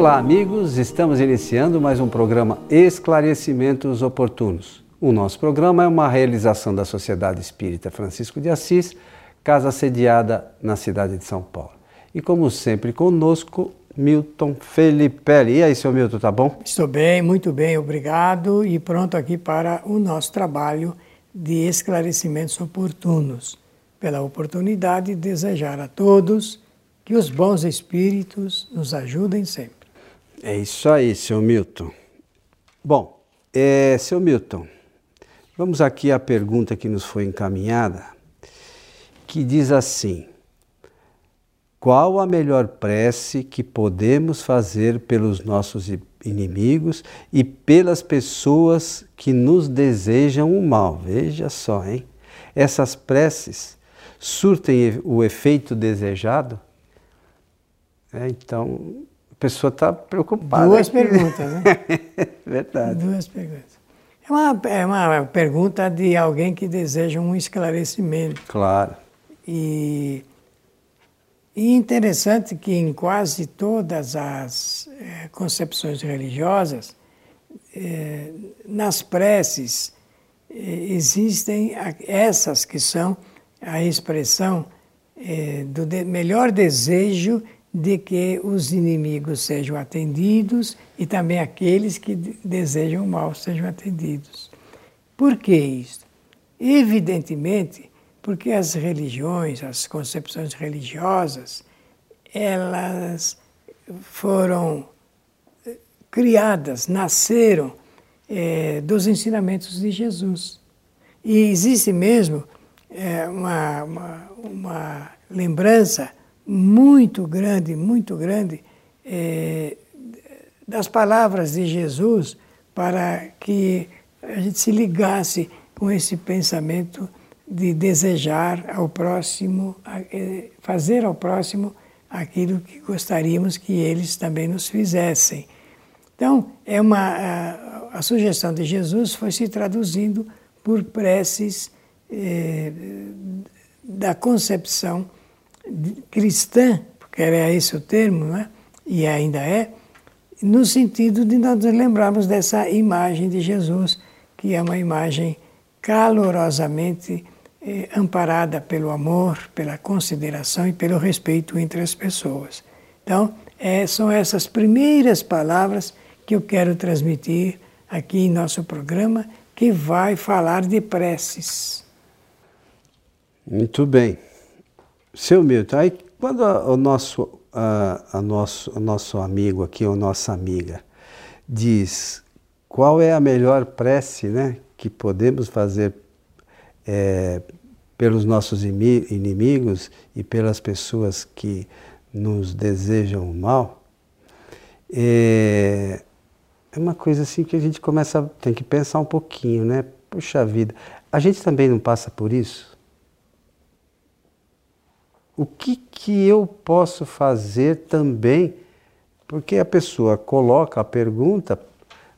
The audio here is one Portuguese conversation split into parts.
Olá, amigos. Estamos iniciando mais um programa Esclarecimentos Oportunos. O nosso programa é uma realização da Sociedade Espírita Francisco de Assis, casa sediada na cidade de São Paulo. E como sempre conosco, Milton Felipe. E aí, seu Milton, tá bom? Estou bem, muito bem, obrigado e pronto aqui para o nosso trabalho de esclarecimentos oportunos. Pela oportunidade de desejar a todos que os bons espíritos nos ajudem sempre. É isso aí, seu Milton. Bom, é, seu Milton, vamos aqui à pergunta que nos foi encaminhada, que diz assim: qual a melhor prece que podemos fazer pelos nossos inimigos e pelas pessoas que nos desejam o mal? Veja só, hein? Essas preces surtem o efeito desejado? É, então, pessoa está preocupada. Duas perguntas, né? Verdade. Duas perguntas. É uma, é uma pergunta de alguém que deseja um esclarecimento. Claro. E e interessante que em quase todas as é, concepções religiosas, é, nas preces, é, existem essas que são a expressão do de melhor desejo de que os inimigos sejam atendidos e também aqueles que desejam mal sejam atendidos. Por que isso? Evidentemente, porque as religiões, as concepções religiosas, elas foram eh, criadas, nasceram é, dos ensinamentos de Jesus. E existe mesmo é, uma, uma, uma, lembrança muito grande, muito grande é, das palavras de Jesus para que a gente se ligasse com esse pensamento de desejar ao próximo, eh, fazer ao próximo aquilo que gostaríamos que eles também nos fizessem. Então, é uma, a, a sugestão de Jesus foi se traduzindo por preces eh, da concepção cristã, porque era esse o termo, né? e ainda é, no sentido de nós lembrarmos dessa imagem de Jesus, que é uma imagem calorosamente eh, amparada pelo amor, pela consideração e pelo respeito entre as pessoas. Então, é, são essas primeiras palavras que eu quero transmitir aqui em nosso programa, que vai falar de preces. Muito bem. Seu Milton, aí quando o nosso, a, a nosso, o nosso amigo aqui, ou nossa amiga, diz qual é a melhor prece né, que podemos fazer é, pelos nossos inimigos e pelas pessoas que nos desejam o mal, é, é uma coisa assim que a gente começa, tem que pensar um pouquinho, né? Puxa vida, a gente também não passa por isso? O que, que eu posso fazer também? Porque a pessoa coloca a pergunta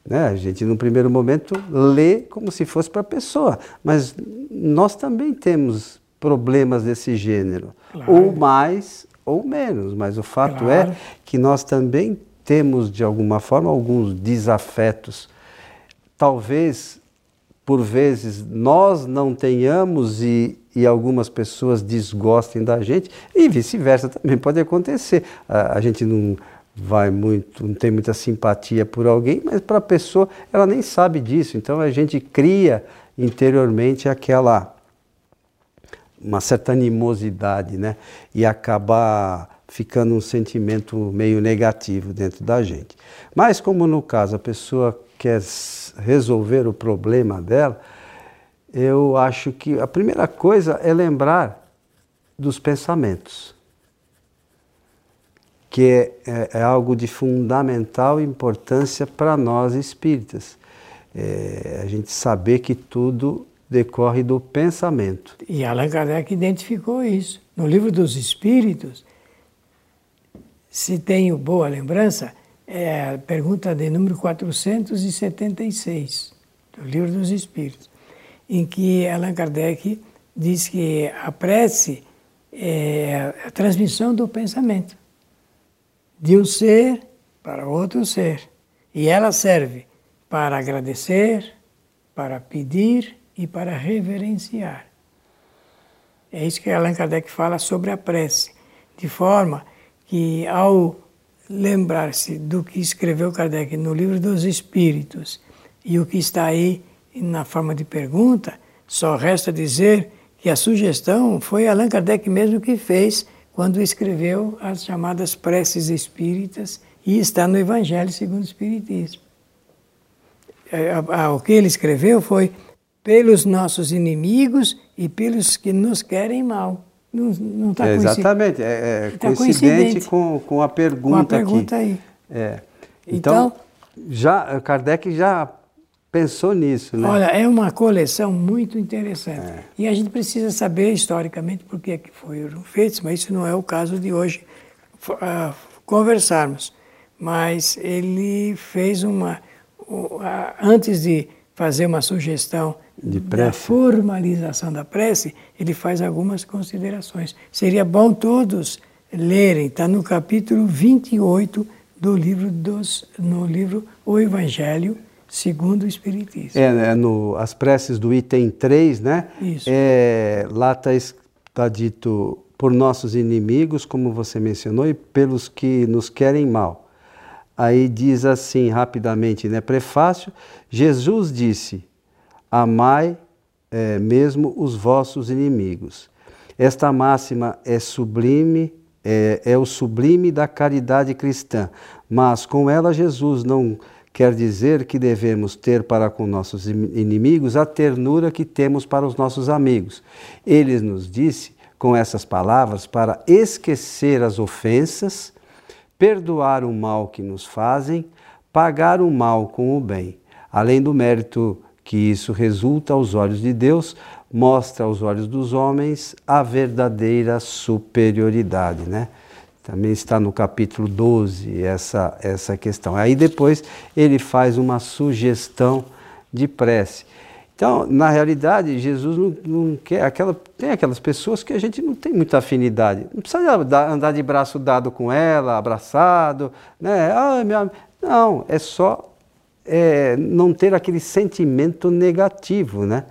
né? A gente, no primeiro momento, lê como se fosse para a pessoa, mas nós também temos problemas desse gênero, claro. ou mais ou menos, mas o fato é claro. é que nós também temos, de alguma forma, alguns desafetos. Talvez, por vezes, nós não tenhamos e, e algumas pessoas desgostem da gente, e vice-versa também pode acontecer. A, a gente não vai muito, não tem muita simpatia por alguém, mas para a pessoa ela nem sabe disso. Então a gente cria interiormente aquela uma certa animosidade, né? E acaba ficando um sentimento meio negativo dentro da gente. Mas como no caso a pessoa quer resolver o problema dela, eu acho que a primeira coisa é lembrar dos pensamentos que é, é, é algo de fundamental importância para nós espíritas. É, a gente saber que tudo decorre do pensamento. E Allan Kardec identificou isso. No livro dos Espíritos, se tenho boa lembrança, é a pergunta de número 476 do livro dos Espíritos, em que Allan Kardec diz que a prece é a transmissão do pensamento de um ser para outro ser. E ela serve para agradecer, para pedir e para reverenciar. É isso que Allan Kardec fala sobre a prece, de forma que ao lembrar-se do que escreveu Kardec no livro dos Espíritos e o que está aí na forma de pergunta, só resta dizer que a sugestão foi Allan Kardec mesmo que fez quando escreveu as chamadas preces espíritas e está no Evangelho segundo o Espiritismo. É, o que ele escreveu foi pelos nossos inimigos e pelos que nos querem mal. Não, não tá é, exatamente, é, é tá coincidente com, com a pergunta, com a pergunta aqui. aí. É. Então, então, já, Kardec já pensou nisso, né? Olha, é uma coleção muito interessante. É. E a gente precisa saber historicamente por que, é foram feitos, mas isso não é o caso de hoje uh, conversarmos. Mas ele fez uma. Uh, antes de fazer uma sugestão de da formalização da prece, ele faz algumas considerações. Seria bom todos lerem, está no capítulo 28 do livro dos, no livro O Evangelho segundo o Espiritismo. É, né, no, as preces do item 3, né? Isso. É, lá está tá dito por nossos inimigos, como você mencionou, e pelos que nos querem mal. Aí diz assim, rapidamente, né? Prefácio, Jesus disse, amai é, mesmo os vossos inimigos. Esta máxima é sublime, é, é o sublime da caridade cristã, mas com ela Jesus não quer dizer que devemos ter para com nossos inimigos a ternura que temos para os nossos amigos. Ele nos disse com essas palavras para esquecer as ofensas, perdoar o mal que nos fazem, pagar o mal com o bem. Além do mérito que isso resulta aos olhos de Deus, mostra aos olhos dos homens a verdadeira superioridade, né? Também está no capítulo 12 essa, essa questão. Aí depois ele faz uma sugestão de prece. Então, na realidade, Jesus não, não, quer. Aquela, tem aquelas pessoas que a gente não tem muita afinidade. Não precisa andar de braço dado com ela, abraçado, né? Ah, minha... Não, é só é, não ter aquele sentimento negativo, né?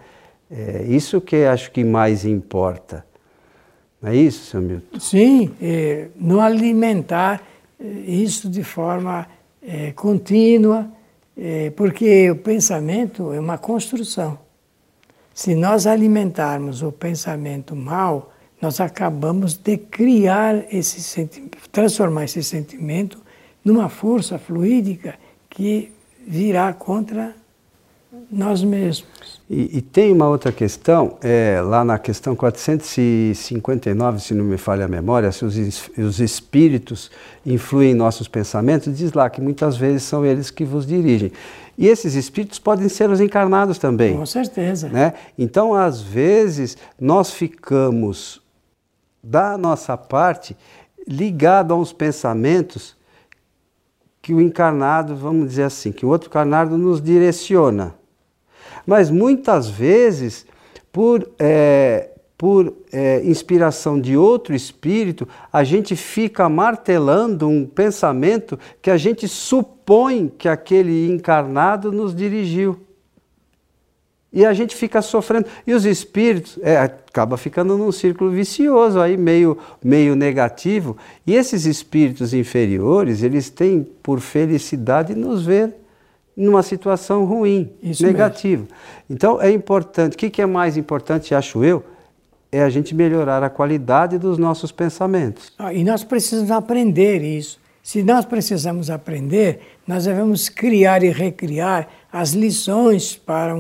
É isso que acho que mais importa. Não é isso, seu Milton? Sim, é, não alimentar é, isso de forma é, contínua, é, porque o pensamento é uma construção. Se nós alimentarmos o pensamento mal, nós acabamos de criar esse sentimento, transformar esse sentimento numa força fluídica que virá contra nós mesmos. E, e, tem uma outra questão, é, lá na questão 459, se não me falha a memória, se os, os espíritos influem em nossos pensamentos, diz lá que muitas vezes são eles que vos dirigem. E esses espíritos podem ser os encarnados também. Com certeza. Né? Então, às vezes, nós ficamos, da nossa parte, ligado a uns pensamentos que o encarnado, vamos dizer assim, que o outro encarnado nos direciona. Mas muitas vezes, por, é, por é, inspiração de outro espírito, a gente fica martelando um pensamento que a gente supõe que aquele encarnado nos dirigiu. E a gente fica sofrendo. E os espíritos, é, acaba ficando num círculo vicioso aí, meio, meio negativo. E esses espíritos inferiores, eles têm por felicidade nos ver numa situação ruim, Isso negativa. Mesmo. Então é importante, o que, que é mais importante, acho eu, é a gente melhorar a qualidade dos nossos pensamentos. Ah, e nós precisamos aprender isso. Se nós precisamos aprender, nós devemos criar e recriar as lições para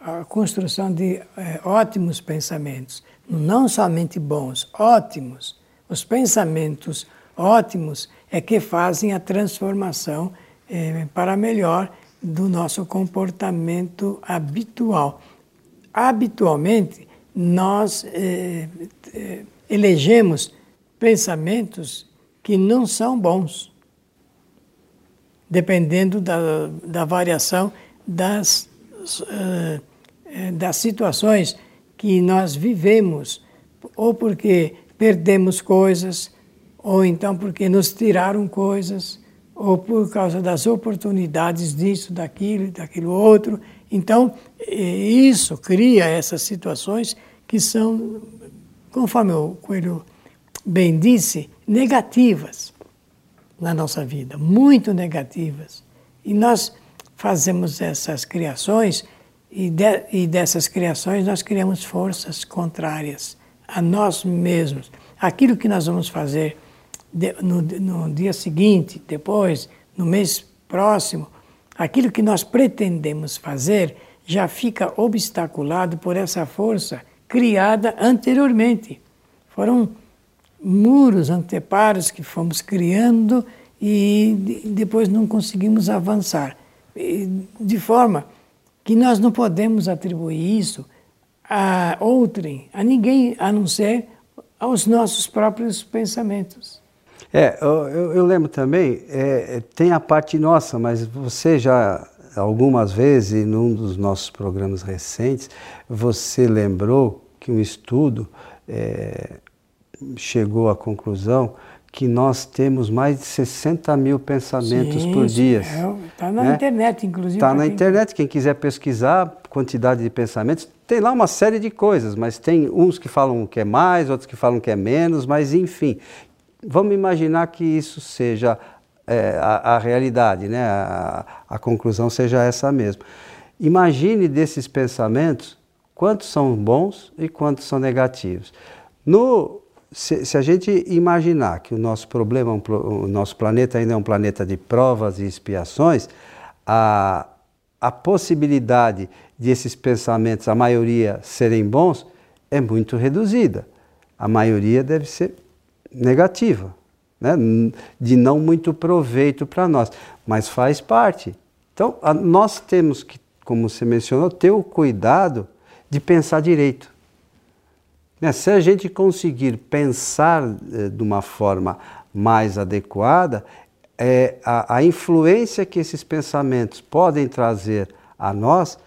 a construção de é, ótimos pensamentos. Não somente bons, ótimos. Os pensamentos ótimos é que fazem a transformação é, para melhor do nosso comportamento habitual. Habitualmente, nós eh, eh, elegemos pensamentos que não são bons, dependendo da, da variação das, uh, das situações que nós vivemos, ou porque perdemos coisas, ou então porque nos tiraram coisas, ou por causa das oportunidades disso, daquilo, daquilo outro. Então, isso cria essas situações que são, conforme o Coelho bem disse, negativas na nossa vida, muito negativas. E nós fazemos essas criações e, de, e dessas criações nós criamos forças contrárias a nós mesmos. Aquilo que nós vamos fazer de, no, no dia seguinte, depois, no mês próximo, aquilo que nós pretendemos fazer já fica obstaculado por essa força criada anteriormente. Foram muros, anteparos que fomos criando e depois não conseguimos avançar. De forma que nós não podemos atribuir isso a outrem, a ninguém a não ser aos nossos próprios pensamentos. É, eu, eu lembro também, é, tem a parte nossa, mas você já algumas vezes, num dos nossos programas recentes, você lembrou que um estudo é, chegou à conclusão que nós temos mais de 60 mil pensamentos sim, por dia. Está na né? internet, inclusive. Está na quem... internet, quem quiser pesquisar quantidade de pensamentos, tem lá uma série de coisas, mas tem uns que falam que é mais, outros que falam que é menos, mas enfim. Vamos imaginar que isso seja é, a, a, realidade, né? A, a conclusão seja essa mesmo. Imagine desses pensamentos quantos são bons e quantos são negativos. No se, se, a gente imaginar que o nosso problema, é o nosso planeta ainda é um planeta de provas e expiações, a, a possibilidade de esses pensamentos, a maioria, serem bons, é muito reduzida. A maioria deve ser negativa, né? de não muito proveito para nós, mas faz parte. Então, a, nós temos que, como você mencionou, ter o cuidado de pensar direito. Né? Se a gente conseguir pensar eh, de uma forma mais adequada, é, a, a, influência que esses pensamentos podem trazer a nós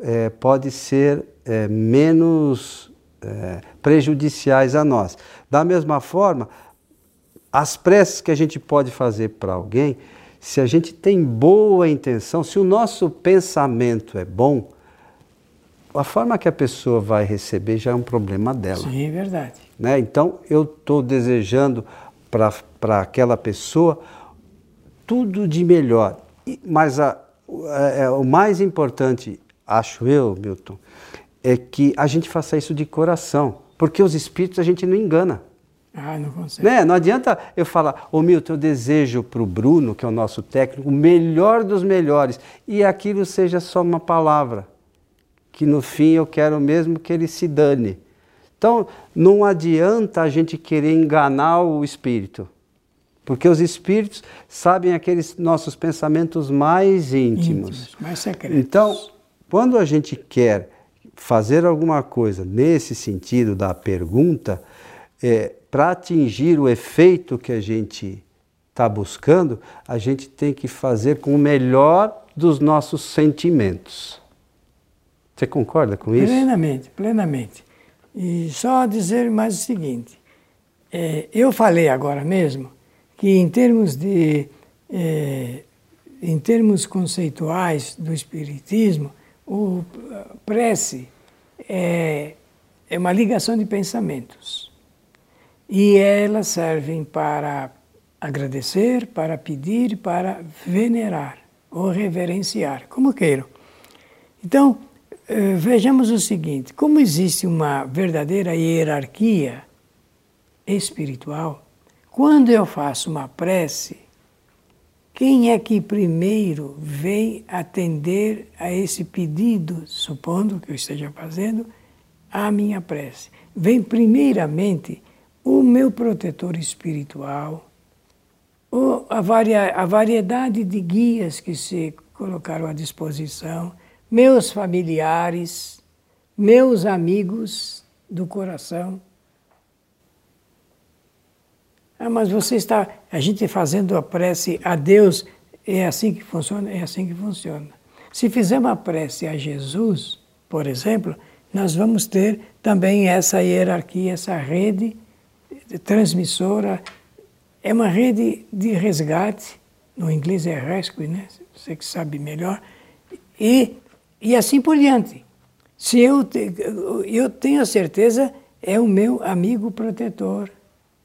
é, pode ser é, menos é, prejudiciais a nós. Da mesma forma, as preces que a gente pode fazer para alguém, se a gente tem boa intenção, se o nosso pensamento é bom, a forma que a pessoa vai receber já é um problema dela. Sim, é verdade. Né? Então, eu estou desejando para aquela pessoa tudo de melhor. E, mas a, é, é, o mais importante, acho eu, Milton, é que a gente faça isso de coração. Porque os espíritos a gente não engana. Ah, não consegue. Né? Não adianta eu falar, ô Milton, eu desejo para o Bruno, que é o nosso técnico, o melhor dos melhores, e aquilo seja só uma palavra que no fim eu quero mesmo que ele se dane. Então, não adianta a gente querer enganar o espírito, porque os espíritos sabem aqueles nossos pensamentos mais íntimos, íntimos mais secretos. Então, quando a gente quer fazer alguma coisa nesse sentido da pergunta, é, para atingir o efeito que a gente está buscando, a gente tem que fazer com o melhor dos nossos sentimentos. Você concorda com isso? Plenamente, plenamente. E só dizer mais o seguinte: é, eu falei agora mesmo que em termos de é, em termos conceituais do espiritismo, o prece é, é uma ligação de pensamentos e elas servem para agradecer, para pedir, para venerar ou reverenciar, como queiram. Então, eh, vejamos o seguinte: como existe uma verdadeira hierarquia espiritual, quando eu faço uma prece, quem é que primeiro vem atender a esse pedido, supondo que eu esteja fazendo a minha prece? Vem primeiramente o meu protetor espiritual, a, varia, a variedade de guias que se colocaram à disposição meus familiares, meus amigos do coração. Ah, mas você está, a gente fazendo a prece a Deus, é assim que funciona? É assim que funciona. Se fizermos a prece a Jesus, por exemplo, nós vamos ter também essa hierarquia, essa rede transmissora. É uma rede de resgate no inglês é rescue, né? Você que sabe melhor. E, e assim por diante. Se eu, te, eu tenho a certeza, é o meu amigo protetor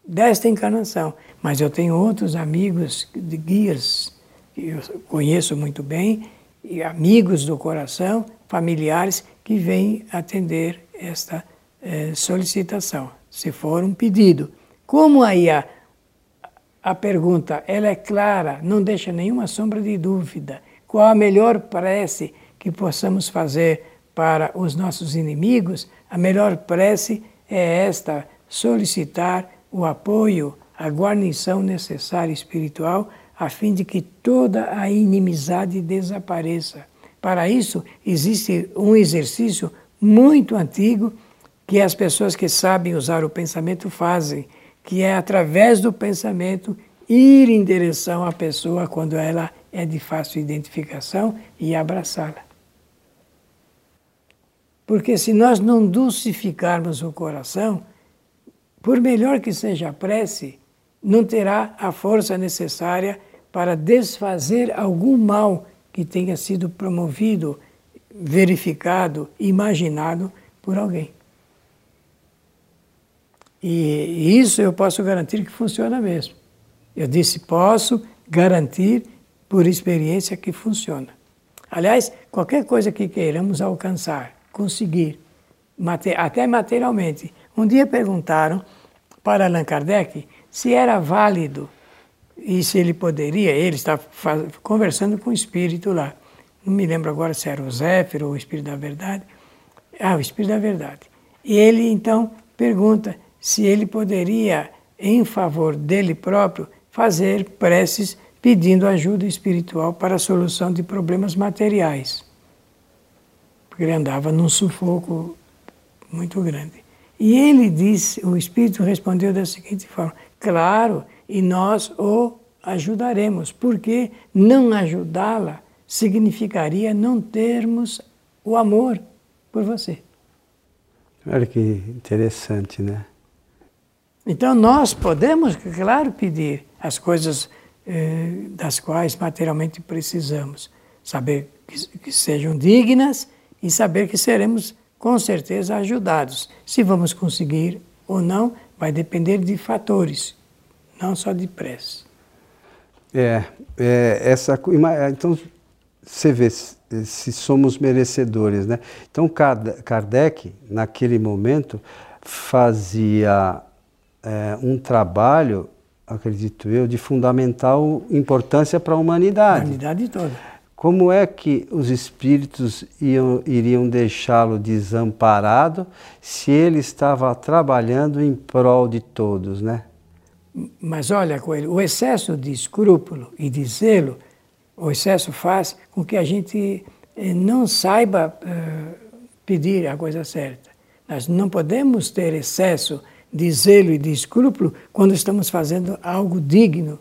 desta encarnação. Mas eu tenho outros amigos de guias que eu conheço muito bem, e amigos do coração, familiares, que vêm atender esta eh, solicitação, se for um pedido. Como aí a, a pergunta ela é clara, não deixa nenhuma sombra de dúvida, qual a melhor prece que possamos fazer para os nossos inimigos? A melhor prece é esta: solicitar o apoio, a guarnição necessária espiritual, a fim de que toda a inimizade desapareça. Para isso, existe um exercício muito antigo que as pessoas que sabem usar o pensamento fazem, que é através do pensamento ir em direção à pessoa quando ela é de fácil identificação e abraçá-la. Porque se nós não dulcificarmos o coração, por melhor que seja a prece, não terá a força necessária para desfazer algum mal que tenha sido promovido, verificado, imaginado por alguém. E isso eu posso garantir que funciona mesmo. Eu disse, posso garantir por experiência que funciona. Aliás, qualquer coisa que queiramos alcançar, conseguir, até materialmente. Um dia perguntaram para Allan Kardec se era válido e se ele poderia, ele está conversando com o espírito lá. Não me lembro agora se era o Zéfiro ou o Espírito da Verdade. Ah, o Espírito da Verdade. E ele então pergunta se ele poderia, em favor dele próprio, fazer preces pedindo ajuda espiritual para a solução de problemas materiais porque ele andava num sufoco muito grande. E ele disse, o Espírito respondeu da seguinte forma: Claro, e nós o ajudaremos, porque não ajudá-la significaria não termos o amor por você. Olha que interessante, né? Então nós podemos, claro, pedir as coisas eh, das quais materialmente precisamos, saber que, que sejam dignas e saber que seremos com certeza ajudados. Se vamos conseguir ou não, vai depender de fatores, não só de prece. É, é essa então você vê se somos merecedores, né? Então Kardec naquele momento fazia é, um trabalho, acredito eu, de fundamental importância para a humanidade. A humanidade toda. Como é que os espíritos iam, iriam deixá-lo desamparado se ele estava trabalhando em prol de todos, né? Mas olha, Coelho, o excesso de escrúpulo e de zelo, o excesso faz com que a gente eh, não saiba uh, pedir a coisa certa. Nós não podemos ter excesso de zelo e de escrúpulo quando estamos fazendo algo digno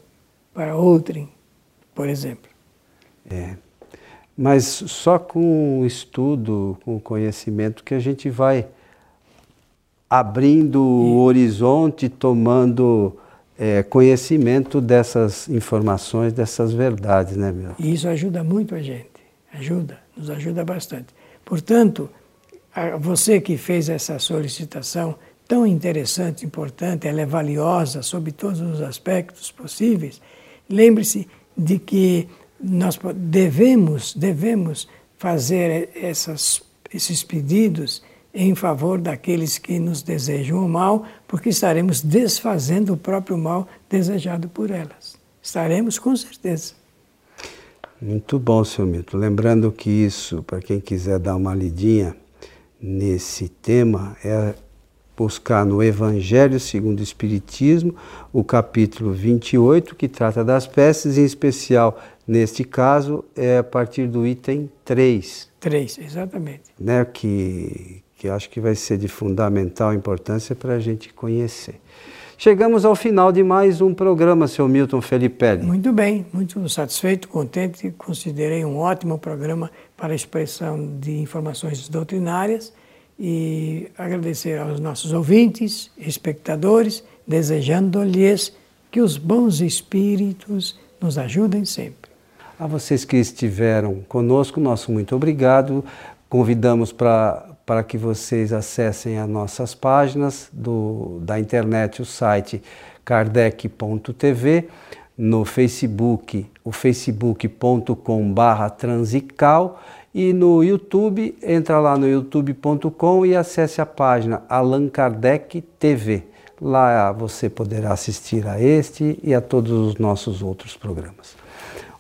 para outrem, por exemplo. É. Mas só com o estudo, com o conhecimento, que a gente vai abrindo o horizonte, tomando é, conhecimento dessas informações, dessas verdades, né, meu? E isso ajuda muito a gente, ajuda, nos ajuda bastante. Portanto, você que fez essa solicitação tão interessante, importante, ela é valiosa sob todos os aspectos possíveis, lembre-se de que nós devemos, devemos fazer essas, esses pedidos em favor daqueles que nos desejam o mal, porque estaremos desfazendo o próprio mal desejado por elas. Estaremos com certeza. Muito bom, seu Milton. Lembrando que isso, para quem quiser dar uma lidinha nesse tema, é buscar no Evangelho segundo o Espiritismo, o capítulo 28, que trata das peças, em especial, neste caso, é a partir do item 3. 3, exatamente. Né, que, que acho que vai ser de fundamental importância para a gente conhecer. Chegamos ao final de mais um programa, seu Milton Felipe. Muito bem, muito satisfeito, contente. Considerei um ótimo programa para a expressão de informações doutrinárias e agradecer aos nossos ouvintes, espectadores, desejando-lhes que os bons espíritos nos ajudem sempre. A vocês que estiveram conosco, nosso muito obrigado. Convidamos para para que vocês acessem as nossas páginas do, da internet, o site kardec.tv, no Facebook, o facebook.com transical e no YouTube, entra lá no youtube.com e acesse a página Allan Kardec TV. Lá você poderá assistir a este e a todos os nossos outros programas.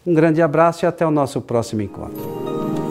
Um grande abraço e até o nosso próximo encontro.